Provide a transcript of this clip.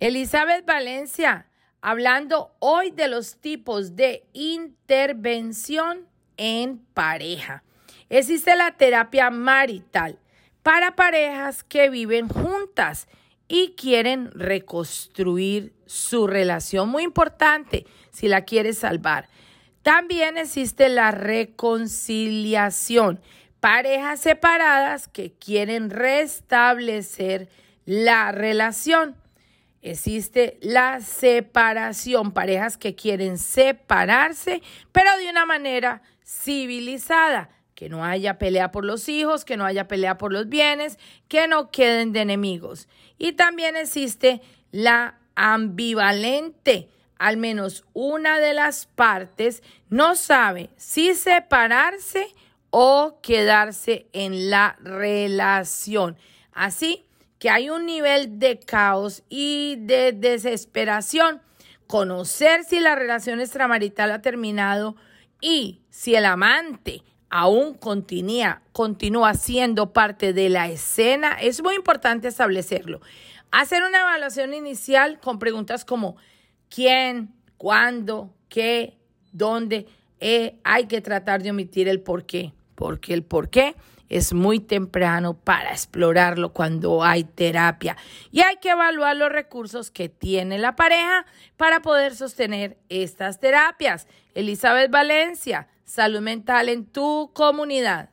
Elizabeth Valencia, hablando hoy de los tipos de intervención en pareja. Existe la terapia marital para parejas que viven juntas y quieren reconstruir su relación. Muy importante si la quieres salvar. También existe la reconciliación. Parejas separadas que quieren restablecer la relación. Existe la separación, parejas que quieren separarse, pero de una manera civilizada, que no haya pelea por los hijos, que no haya pelea por los bienes, que no queden de enemigos. Y también existe la ambivalente, al menos una de las partes no sabe si separarse o quedarse en la relación. Así que hay un nivel de caos y de desesperación. Conocer si la relación extramarital ha terminado y si el amante aún continúa, siendo parte de la escena, es muy importante establecerlo. Hacer una evaluación inicial con preguntas como quién, cuándo, qué, dónde. Eh, hay que tratar de omitir el por qué, porque el por qué es muy temprano para explorarlo cuando hay terapia. Y hay que evaluar los recursos que tiene la pareja para poder sostener estas terapias. Elizabeth Valencia, salud mental en tu comunidad.